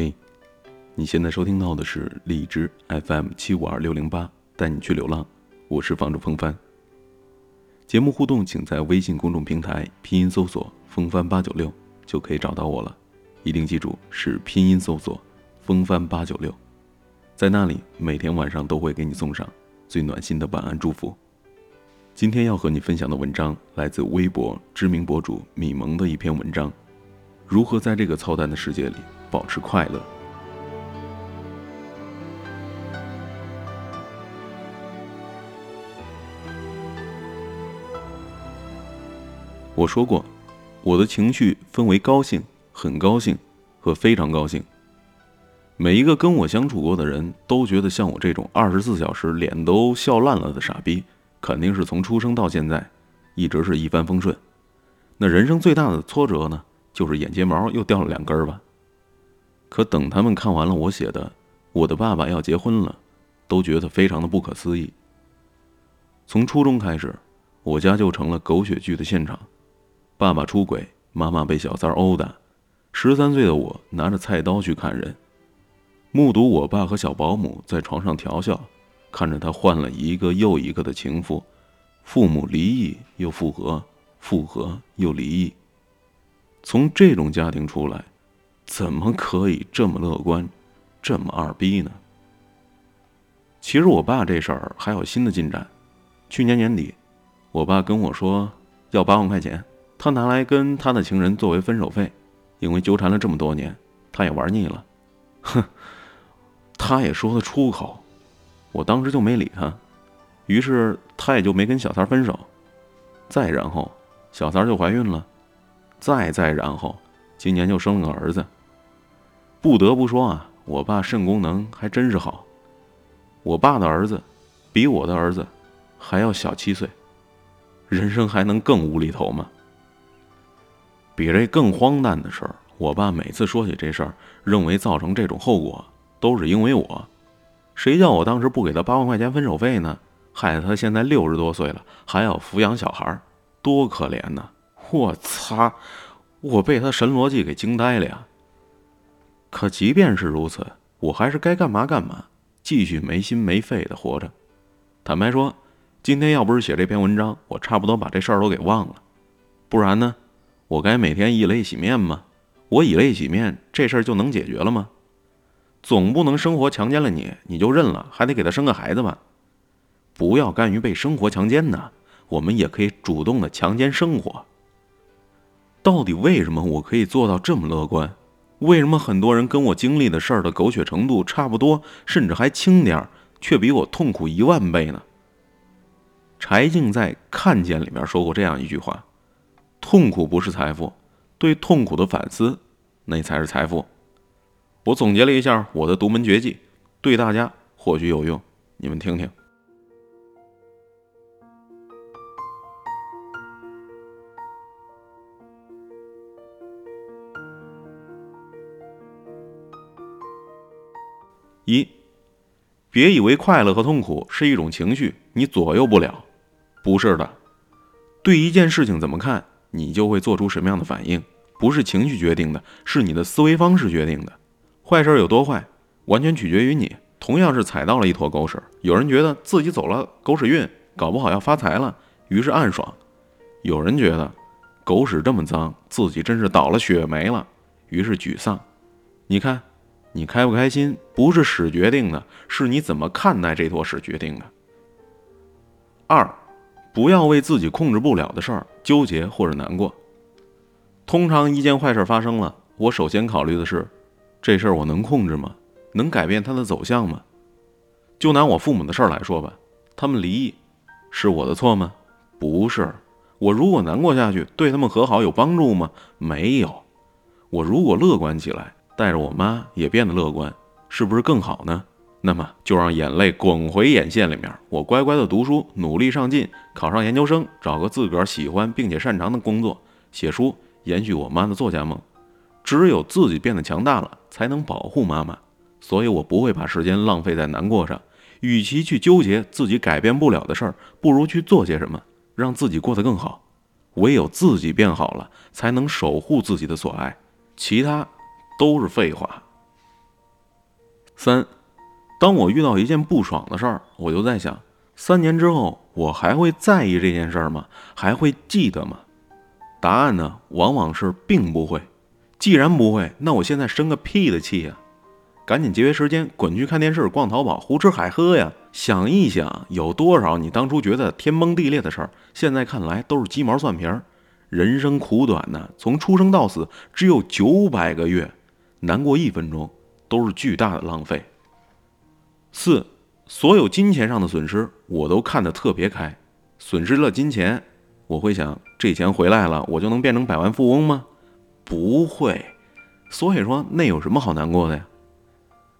嘿，你现在收听到的是荔枝 FM 七五二六零八，带你去流浪，我是房主风帆。节目互动，请在微信公众平台拼音搜索“风帆八九六”就可以找到我了。一定记住是拼音搜索“风帆八九六”，在那里每天晚上都会给你送上最暖心的晚安祝福。今天要和你分享的文章来自微博知名博主米萌的一篇文章：如何在这个操蛋的世界里保持快乐。我说过，我的情绪分为高兴、很高兴和非常高兴。每一个跟我相处过的人都觉得，像我这种二十四小时脸都笑烂了的傻逼。肯定是从出生到现在，一直是一帆风顺。那人生最大的挫折呢，就是眼睫毛又掉了两根吧。可等他们看完了我写的“我的爸爸要结婚了”，都觉得非常的不可思议。从初中开始，我家就成了狗血剧的现场：爸爸出轨，妈妈被小三殴打，十三岁的我拿着菜刀去砍人，目睹我爸和小保姆在床上调笑。看着他换了一个又一个的情妇，父母离异又复合，复合又离异。从这种家庭出来，怎么可以这么乐观，这么二逼呢？其实我爸这事儿还有新的进展。去年年底，我爸跟我说要八万块钱，他拿来跟他的情人作为分手费，因为纠缠了这么多年，他也玩腻了。哼，他也说得出口。我当时就没理他，于是他也就没跟小三分手。再然后，小三就怀孕了，再再然后，今年就生了个儿子。不得不说啊，我爸肾功能还真是好。我爸的儿子比我的儿子还要小七岁，人生还能更无厘头吗？比这更荒诞的事儿，我爸每次说起这事儿，认为造成这种后果都是因为我。谁叫我当时不给他八万块钱分手费呢？害得他现在六十多岁了，还要抚养小孩，多可怜呐！我擦，我被他神逻辑给惊呆了呀！可即便是如此，我还是该干嘛干嘛，继续没心没肺的活着。坦白说，今天要不是写这篇文章，我差不多把这事儿都给忘了。不然呢，我该每天以泪洗面吗？我以泪洗面，这事儿就能解决了吗？总不能生活强奸了你，你就认了，还得给他生个孩子吧？不要甘于被生活强奸呢，我们也可以主动的强奸生活。到底为什么我可以做到这么乐观？为什么很多人跟我经历的事儿的狗血程度差不多，甚至还轻点儿，却比我痛苦一万倍呢？柴静在《看见》里面说过这样一句话：“痛苦不是财富，对痛苦的反思，那才是财富。”我总结了一下我的独门绝技，对大家或许有用，你们听听。一，别以为快乐和痛苦是一种情绪，你左右不了，不是的。对一件事情怎么看，你就会做出什么样的反应，不是情绪决定的，是你的思维方式决定的。坏事有多坏，完全取决于你。同样是踩到了一坨狗屎，有人觉得自己走了狗屎运，搞不好要发财了，于是暗爽；有人觉得狗屎这么脏，自己真是倒了血霉了，于是沮丧。你看，你开不开心，不是屎决定的，是你怎么看待这坨屎决定的。二，不要为自己控制不了的事儿纠结或者难过。通常一件坏事发生了，我首先考虑的是。这事儿我能控制吗？能改变它的走向吗？就拿我父母的事儿来说吧，他们离异，是我的错吗？不是。我如果难过下去，对他们和好有帮助吗？没有。我如果乐观起来，带着我妈也变得乐观，是不是更好呢？那么就让眼泪滚回眼线里面，我乖乖的读书，努力上进，考上研究生，找个自个儿喜欢并且擅长的工作，写书，延续我妈的作家梦。只有自己变得强大了，才能保护妈妈。所以我不会把时间浪费在难过上。与其去纠结自己改变不了的事儿，不如去做些什么，让自己过得更好。唯有自己变好了，才能守护自己的所爱。其他都是废话。三，当我遇到一件不爽的事儿，我就在想，三年之后我还会在意这件事儿吗？还会记得吗？答案呢，往往是并不会。既然不会，那我现在生个屁的气呀！赶紧节约时间，滚去看电视、逛淘宝、胡吃海喝呀！想一想，有多少你当初觉得天崩地裂的事儿，现在看来都是鸡毛蒜皮。人生苦短呐，从出生到死只有九百个月，难过一分钟都是巨大的浪费。四，所有金钱上的损失，我都看得特别开。损失了金钱，我会想，这钱回来了，我就能变成百万富翁吗？不会，所以说那有什么好难过的呀？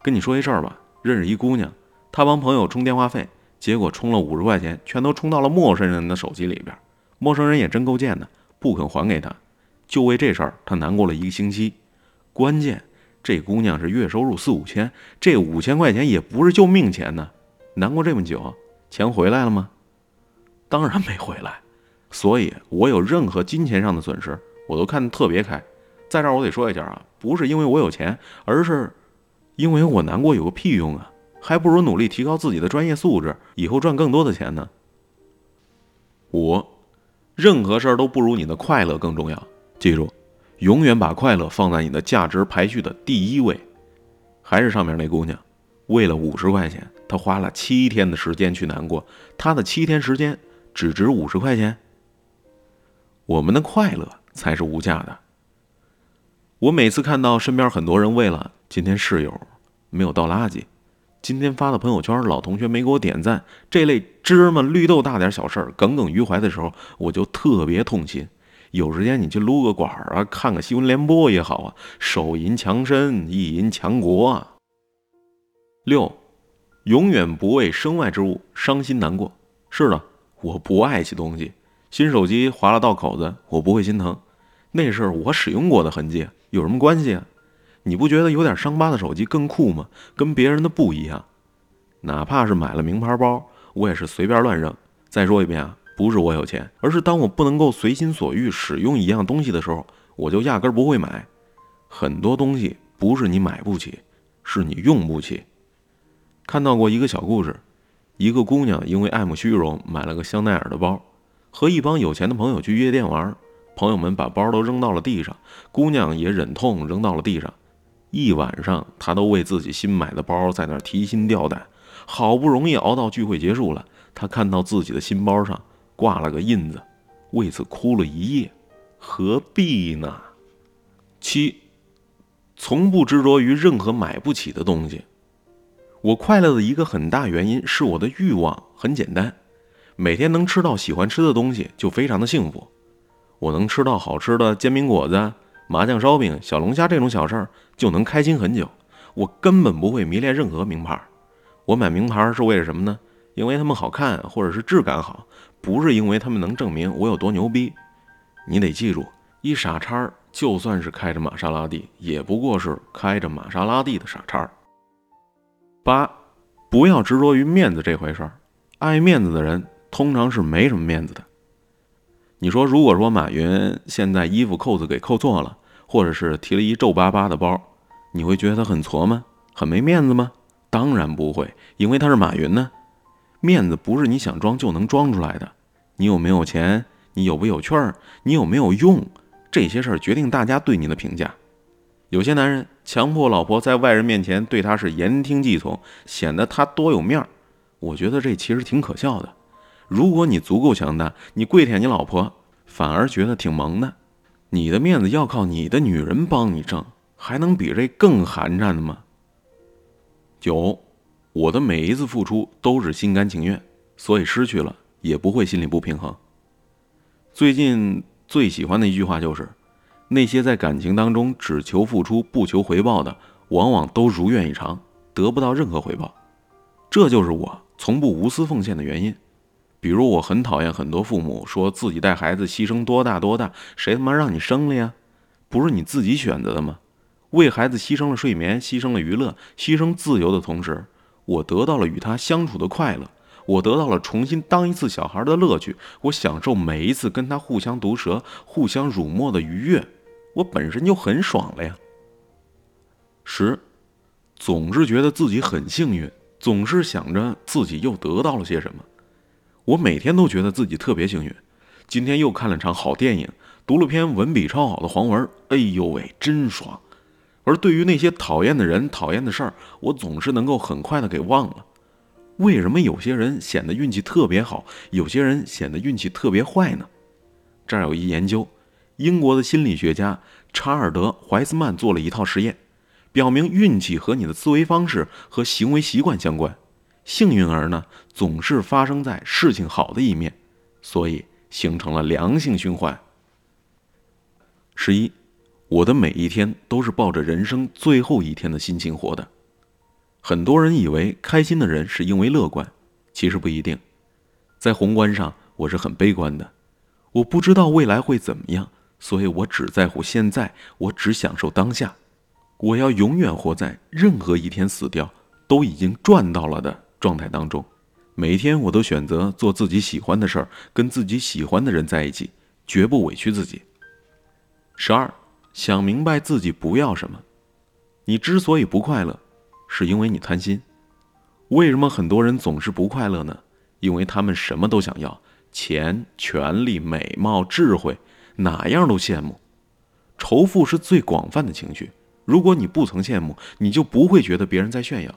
跟你说一事儿吧，认识一姑娘，她帮朋友充电话费，结果充了五十块钱，全都充到了陌生人的手机里边。陌生人也真够贱的，不肯还给她，就为这事儿，她难过了一个星期。关键这姑娘是月收入四五千，这五千块钱也不是救命钱呢。难过这么久，钱回来了吗？当然没回来。所以，我有任何金钱上的损失，我都看得特别开。在这儿我得说一下啊，不是因为我有钱，而是因为我难过有个屁用啊，还不如努力提高自己的专业素质，以后赚更多的钱呢。五，任何事儿都不如你的快乐更重要。记住，永远把快乐放在你的价值排序的第一位。还是上面那姑娘，为了五十块钱，她花了七天的时间去难过，她的七天时间只值五十块钱。我们的快乐才是无价的。我每次看到身边很多人为了今天室友没有倒垃圾，今天发的朋友圈老同学没给我点赞这类芝麻绿豆大点小事儿耿耿于怀的时候，我就特别痛心。有时间你去撸个管儿啊，看个新闻联播也好啊，手淫强身，意淫强国啊。六，永远不为身外之物伤心难过。是的，我不爱惜东西，新手机划了道口子，我不会心疼，那是我使用过的痕迹。有什么关系啊？你不觉得有点伤疤的手机更酷吗？跟别人的不一样。哪怕是买了名牌包，我也是随便乱扔。再说一遍啊，不是我有钱，而是当我不能够随心所欲使用一样东西的时候，我就压根不会买。很多东西不是你买不起，是你用不起。看到过一个小故事，一个姑娘因为爱慕虚荣，买了个香奈儿的包，和一帮有钱的朋友去夜店玩。朋友们把包都扔到了地上，姑娘也忍痛扔到了地上。一晚上，她都为自己新买的包在那提心吊胆。好不容易熬到聚会结束了，她看到自己的新包上挂了个印子，为此哭了一夜。何必呢？七，从不执着于任何买不起的东西。我快乐的一个很大原因是我的欲望很简单，每天能吃到喜欢吃的东西就非常的幸福。我能吃到好吃的煎饼果子、麻酱烧饼、小龙虾这种小事儿，就能开心很久。我根本不会迷恋任何名牌。我买名牌是为了什么呢？因为它们好看，或者是质感好，不是因为它们能证明我有多牛逼。你得记住，一傻叉就算是开着玛莎拉蒂，也不过是开着玛莎拉蒂的傻叉。八，不要执着于面子这回事儿。爱面子的人通常是没什么面子的。你说，如果说马云现在衣服扣子给扣错了，或者是提了一皱巴巴的包，你会觉得他很挫吗？很没面子吗？当然不会，因为他是马云呢。面子不是你想装就能装出来的。你有没有钱？你有没有趣儿？你有没有用？这些事儿决定大家对你的评价。有些男人强迫老婆在外人面前对他是言听计从，显得他多有面儿。我觉得这其实挺可笑的。如果你足够强大，你跪舔你老婆，反而觉得挺萌的。你的面子要靠你的女人帮你挣，还能比这更寒碜的吗？九，我的每一次付出都是心甘情愿，所以失去了也不会心里不平衡。最近最喜欢的一句话就是：那些在感情当中只求付出不求回报的，往往都如愿以偿，得不到任何回报。这就是我从不无私奉献的原因。比如我很讨厌很多父母说自己带孩子牺牲多大多大，谁他妈让你生了呀？不是你自己选择的吗？为孩子牺牲了睡眠，牺牲了娱乐，牺牲自由的同时，我得到了与他相处的快乐，我得到了重新当一次小孩的乐趣，我享受每一次跟他互相毒舌、互相辱没的愉悦，我本身就很爽了呀。十，总是觉得自己很幸运，总是想着自己又得到了些什么。我每天都觉得自己特别幸运，今天又看了场好电影，读了篇文笔超好的黄文，哎呦喂，真爽！而对于那些讨厌的人、讨厌的事儿，我总是能够很快的给忘了。为什么有些人显得运气特别好，有些人显得运气特别坏呢？这儿有一研究，英国的心理学家查尔德·怀斯曼做了一套实验，表明运气和你的思维方式和行为习惯相关。幸运儿呢，总是发生在事情好的一面，所以形成了良性循环。十一，我的每一天都是抱着人生最后一天的心情活的。很多人以为开心的人是因为乐观，其实不一定。在宏观上，我是很悲观的。我不知道未来会怎么样，所以我只在乎现在，我只享受当下。我要永远活在任何一天死掉都已经赚到了的状态当中。每天我都选择做自己喜欢的事儿，跟自己喜欢的人在一起，绝不委屈自己。十二，想明白自己不要什么。你之所以不快乐。是因为你贪心，为什么很多人总是不快乐呢？因为他们什么都想要，钱、权力、美貌、智慧，哪样都羡慕。仇富是最广泛的情绪。如果你不曾羡慕，你就不会觉得别人在炫耀。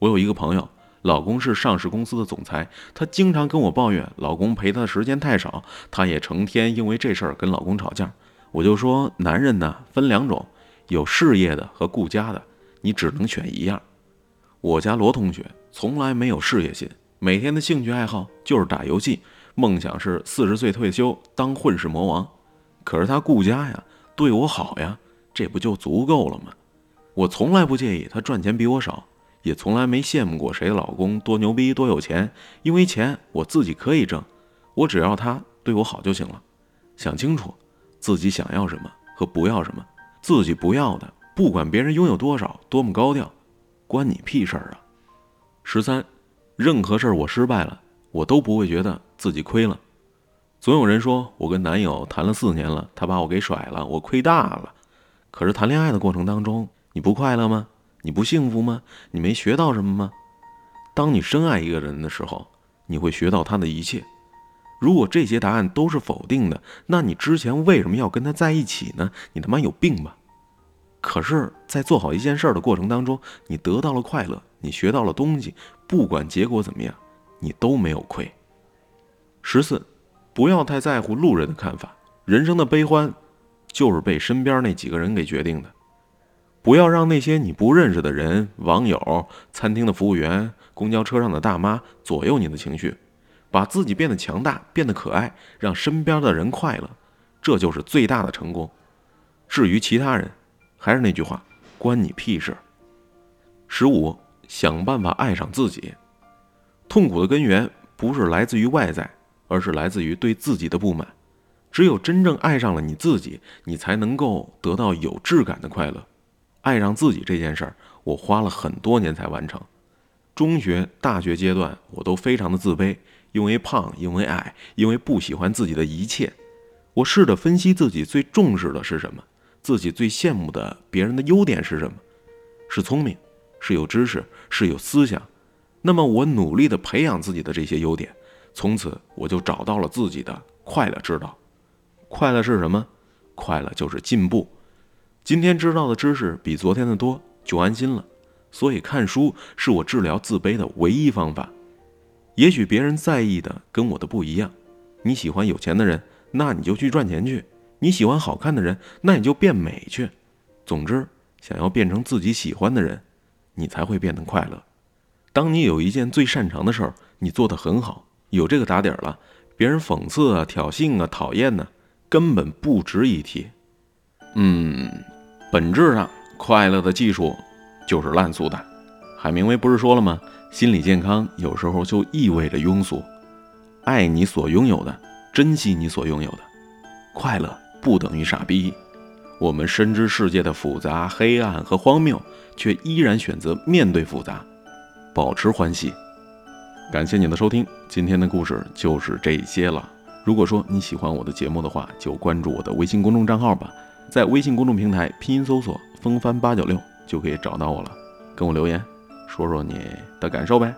我有一个朋友，老公是上市公司的总裁，她经常跟我抱怨老公陪她的时间太少，她也成天因为这事儿跟老公吵架。我就说，男人呢分两种，有事业的和顾家的。你只能选一样。我家罗同学从来没有事业心，每天的兴趣爱好就是打游戏，梦想是四十岁退休当混世魔王。可是他顾家呀，对我好呀，这不就足够了吗？我从来不介意他赚钱比我少，也从来没羡慕过谁的老公多牛逼多有钱，因为钱我自己可以挣，我只要他对我好就行了。想清楚自己想要什么和不要什么，自己不要的。不管别人拥有多少，多么高调，关你屁事儿啊！十三，任何事儿我失败了，我都不会觉得自己亏了。总有人说我跟男友谈了四年了，他把我给甩了，我亏大了。可是谈恋爱的过程当中，你不快乐吗？你不幸福吗？你没学到什么吗？当你深爱一个人的时候，你会学到他的一切。如果这些答案都是否定的，那你之前为什么要跟他在一起呢？你他妈有病吧！可是，在做好一件事的过程当中，你得到了快乐，你学到了东西，不管结果怎么样，你都没有亏。十四，不要太在乎路人的看法，人生的悲欢，就是被身边那几个人给决定的。不要让那些你不认识的人、网友、餐厅的服务员、公交车上的大妈左右你的情绪，把自己变得强大，变得可爱，让身边的人快乐，这就是最大的成功。至于其他人，还是那句话，关你屁事。十五，想办法爱上自己。痛苦的根源不是来自于外在，而是来自于对自己的不满。只有真正爱上了你自己，你才能够得到有质感的快乐。爱上自己这件事儿，我花了很多年才完成。中学、大学阶段，我都非常的自卑，因为胖，因为矮，因为不喜欢自己的一切。我试着分析自己最重视的是什么。自己最羡慕的别人的优点是什么？是聪明，是有知识，是有思想。那么我努力的培养自己的这些优点，从此我就找到了自己的快乐之道。快乐是什么？快乐就是进步。今天知道的知识比昨天的多，就安心了。所以看书是我治疗自卑的唯一方法。也许别人在意的跟我的不一样。你喜欢有钱的人，那你就去赚钱去。你喜欢好看的人，那你就变美去。总之，想要变成自己喜欢的人，你才会变得快乐。当你有一件最擅长的事儿，你做得很好，有这个打底儿了，别人讽刺啊、挑衅啊、讨厌呢，根本不值一提。嗯，本质上，快乐的技术就是烂俗的。海明威不是说了吗？心理健康有时候就意味着庸俗。爱你所拥有的，珍惜你所拥有的，快乐。不等于傻逼。我们深知世界的复杂、黑暗和荒谬，却依然选择面对复杂，保持欢喜。感谢你的收听，今天的故事就是这些了。如果说你喜欢我的节目的话，就关注我的微信公众账号吧，在微信公众平台拼音搜索“风帆八九六”就可以找到我了。跟我留言，说说你的感受呗。